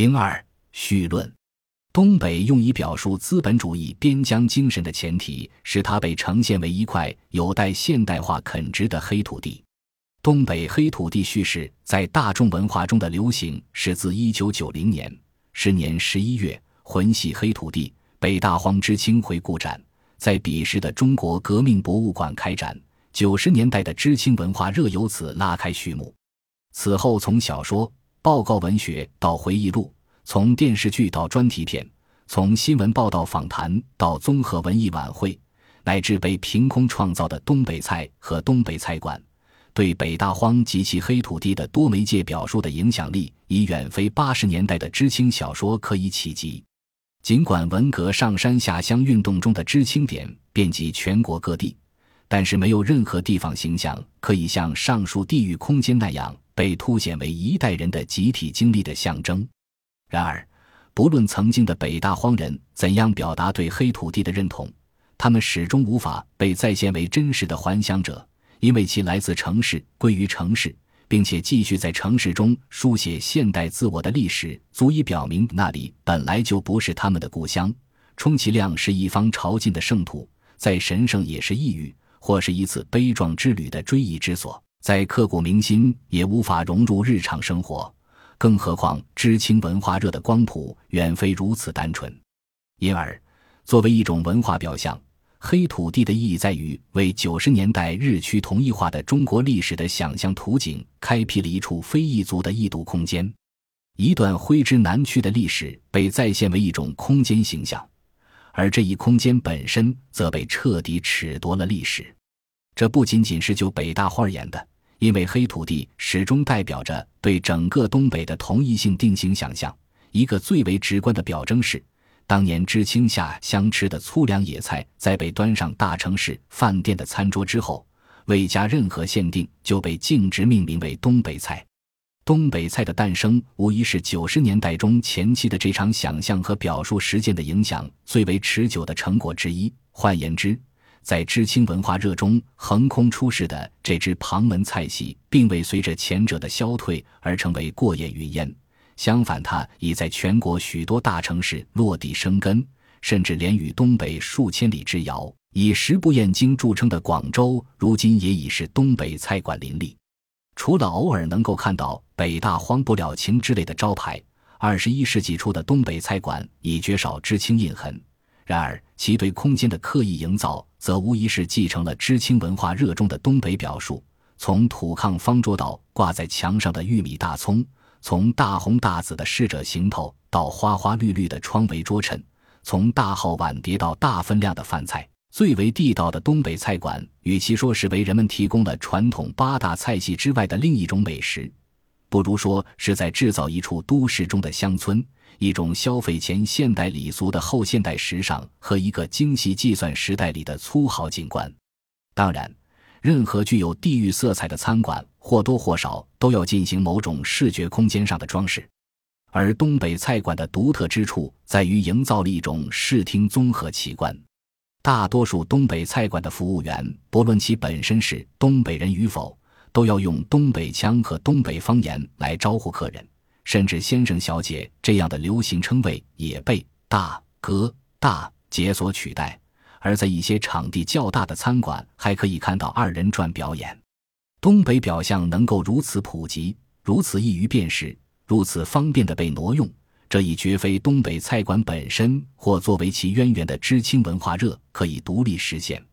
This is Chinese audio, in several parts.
零二绪论：东北用以表述资本主义边疆精神的前提是它被呈现为一块有待现代化垦殖的黑土地。东北黑土地叙事在大众文化中的流行是自一九九零年，是年十一月，魂系黑土地北大荒知青回顾展在彼时的中国革命博物馆开展。九十年代的知青文化热由此拉开序幕。此后，从小说、报告文学到回忆录，从电视剧到专题片，从新闻报道访谈到综合文艺晚会，乃至被凭空创造的东北菜和东北菜馆，对北大荒及其黑土地的多媒介表述的影响力，已远非八十年代的知青小说可以企及。尽管文革上山下乡运动中的知青点遍及全国各地。但是没有任何地方形象可以像上述地域空间那样被凸显为一代人的集体经历的象征。然而，不论曾经的北大荒人怎样表达对黑土地的认同，他们始终无法被再现为真实的还乡者，因为其来自城市，归于城市，并且继续在城市中书写现代自我的历史，足以表明那里本来就不是他们的故乡，充其量是一方朝觐的圣土，再神圣也是异域。或是一次悲壮之旅的追忆之所，在刻骨铭心，也无法融入日常生活。更何况知青文化热的光谱远非如此单纯。因而，作为一种文化表象，黑土地的意义在于为九十年代日趋同一化的中国历史的想象图景开辟了一处非异族的异度空间。一段挥之难去的历史被再现为一种空间形象。而这一空间本身则被彻底褫夺了历史，这不仅仅是就北大荒而言的，因为黑土地始终代表着对整个东北的同一性定型想象。一个最为直观的表征是，当年知青下乡吃的粗粮野菜，在被端上大城市饭店的餐桌之后，未加任何限定就被径直命名为东北菜。东北菜的诞生，无疑是九十年代中前期的这场想象和表述实践的影响最为持久的成果之一。换言之，在知青文化热中横空出世的这支旁门菜系，并未随着前者的消退而成为过眼云烟。相反，它已在全国许多大城市落地生根，甚至连与东北数千里之遥、以食不厌精著称的广州，如今也已是东北菜馆林立。除了偶尔能够看到“北大荒不了情”之类的招牌，二十一世纪初的东北菜馆已绝少知青印痕。然而，其对空间的刻意营造，则无疑是继承了知青文化热衷的东北表述。从土炕方桌到挂在墙上的玉米大葱，从大红大紫的侍者行头到花花绿绿的窗围桌衬，从大号碗碟到大分量的饭菜。最为地道的东北菜馆，与其说是为人们提供了传统八大菜系之外的另一种美食，不如说是在制造一处都市中的乡村，一种消费前现代礼俗的后现代时尚和一个精细计算时代里的粗豪景观。当然，任何具有地域色彩的餐馆，或多或少都要进行某种视觉空间上的装饰，而东北菜馆的独特之处在于营造了一种视听综合奇观。大多数东北菜馆的服务员，不论其本身是东北人与否，都要用东北腔和东北方言来招呼客人，甚至“先生”“小姐”这样的流行称谓也被“大哥”“大姐”所取代。而在一些场地较大的餐馆，还可以看到二人转表演。东北表象能够如此普及，如此易于辨识，如此方便的被挪用。这已绝非东北菜馆本身或作为其渊源的知青文化热可以独立实现，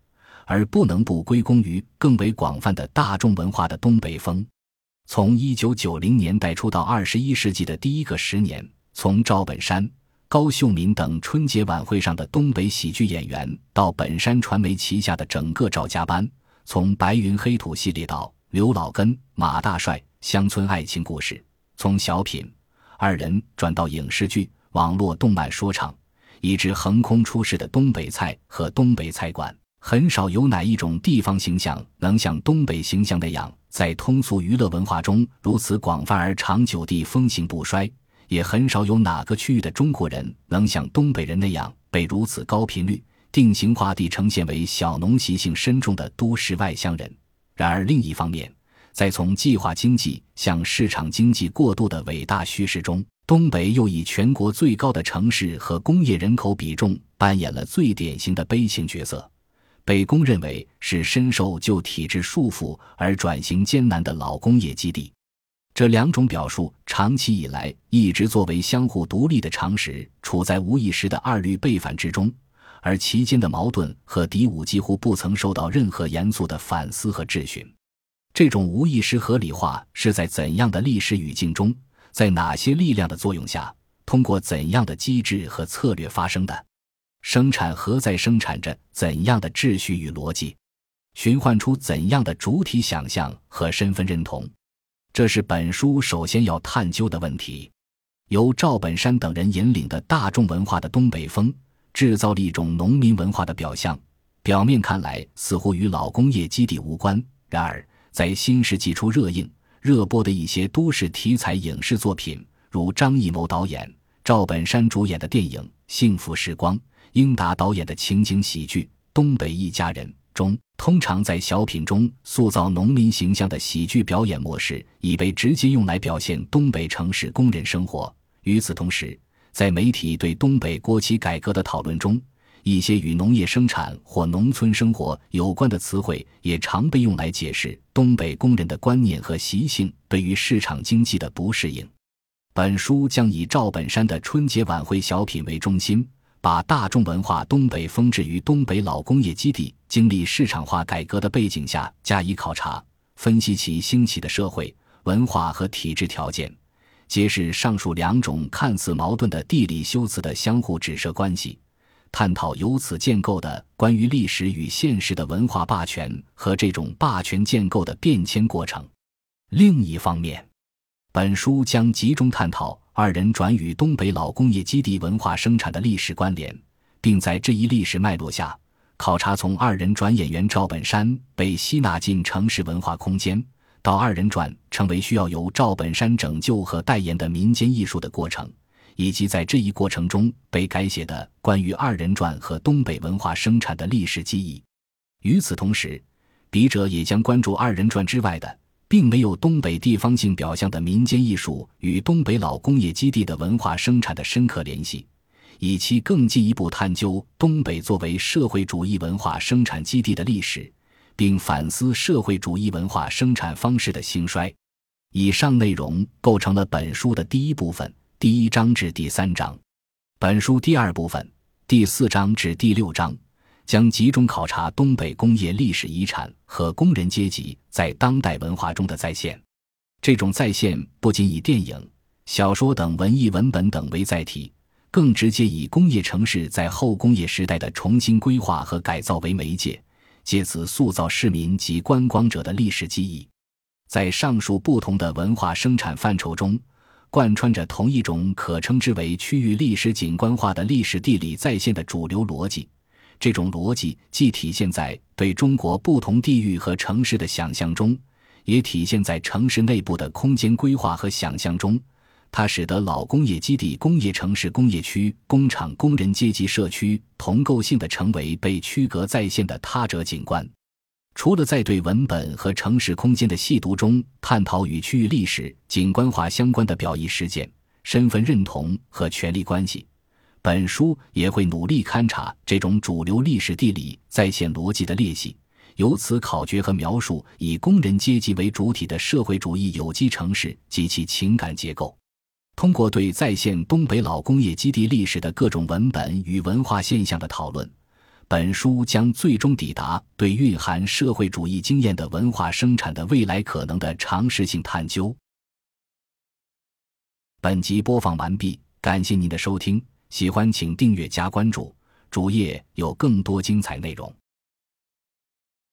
而不能不归功于更为广泛的大众文化的东北风。从一九九零年代初到二十一世纪的第一个十年，从赵本山、高秀敏等春节晚会上的东北喜剧演员，到本山传媒旗下的整个赵家班；从白云黑土系列到刘老根、马大帅乡村爱情故事；从小品。二人转到影视剧、网络动漫、说唱，以致横空出世的东北菜和东北菜馆，很少有哪一种地方形象能像东北形象那样，在通俗娱乐文化中如此广泛而长久地风行不衰；也很少有哪个区域的中国人能像东北人那样，被如此高频率、定型化地呈现为小农习性深重的都市外乡人。然而，另一方面，在从计划经济向市场经济过渡的伟大叙事中，东北又以全国最高的城市和工业人口比重扮演了最典型的悲情角色，被公认为是深受旧体制束缚而转型艰难的老工业基地。这两种表述长期以来一直作为相互独立的常识，处在无意识的二律背反之中，而其间的矛盾和敌伍几乎不曾受到任何严肃的反思和质询。这种无意识合理化是在怎样的历史语境中，在哪些力量的作用下，通过怎样的机制和策略发生的？生产何在生产着怎样的秩序与逻辑？循环出怎样的主体想象和身份认同？这是本书首先要探究的问题。由赵本山等人引领的大众文化的东北风，制造了一种农民文化的表象，表面看来似乎与老工业基地无关，然而。在新世纪初热映、热播的一些都市题材影视作品，如张艺谋导演、赵本山主演的电影《幸福时光》，英达导演的情景喜剧《东北一家人》中，通常在小品中塑造农民形象的喜剧表演模式，已被直接用来表现东北城市工人生活。与此同时，在媒体对东北国企改革的讨论中，一些与农业生产或农村生活有关的词汇，也常被用来解释东北工人的观念和习性对于市场经济的不适应。本书将以赵本山的春节晚会小品为中心，把大众文化东北风置于东北老工业基地经历市场化改革的背景下加以考察，分析其兴起的社会文化和体制条件，揭示上述两种看似矛盾的地理修辞的相互指涉关系。探讨由此建构的关于历史与现实的文化霸权和这种霸权建构的变迁过程。另一方面，本书将集中探讨二人转与东北老工业基地文化生产的历史关联，并在这一历史脉络下考察从二人转演员赵本山被吸纳进城市文化空间，到二人转成为需要由赵本山拯救和代言的民间艺术的过程。以及在这一过程中被改写的关于二人转和东北文化生产的历史记忆。与此同时，笔者也将关注二人转之外的，并没有东北地方性表象的民间艺术与东北老工业基地的文化生产的深刻联系，以期更进一步探究东北作为社会主义文化生产基地的历史，并反思社会主义文化生产方式的兴衰。以上内容构成了本书的第一部分。第一章至第三章，本书第二部分第四章至第六章将集中考察东北工业历史遗产和工人阶级在当代文化中的再现。这种再现不仅以电影、小说等文艺文本等为载体，更直接以工业城市在后工业时代的重新规划和改造为媒介，借此塑造市民及观光者的历史记忆。在上述不同的文化生产范畴中。贯穿着同一种可称之为区域历史景观化的历史地理再现的主流逻辑，这种逻辑既体现在对中国不同地域和城市的想象中，也体现在城市内部的空间规划和想象中。它使得老工业基地、工业城市、工业区、工厂、工人阶级社区同构性的成为被区隔在线的他者景观。除了在对文本和城市空间的细读中探讨与区域历史景观化相关的表意实践、身份认同和权力关系，本书也会努力勘察这种主流历史地理再现逻辑的裂隙，由此考掘和描述以工人阶级为主体的社会主义有机城市及其情感结构。通过对再现东北老工业基地历史的各种文本与文化现象的讨论。本书将最终抵达对蕴含社会主义经验的文化生产的未来可能的常识性探究。本集播放完毕，感谢您的收听，喜欢请订阅加关注，主页有更多精彩内容。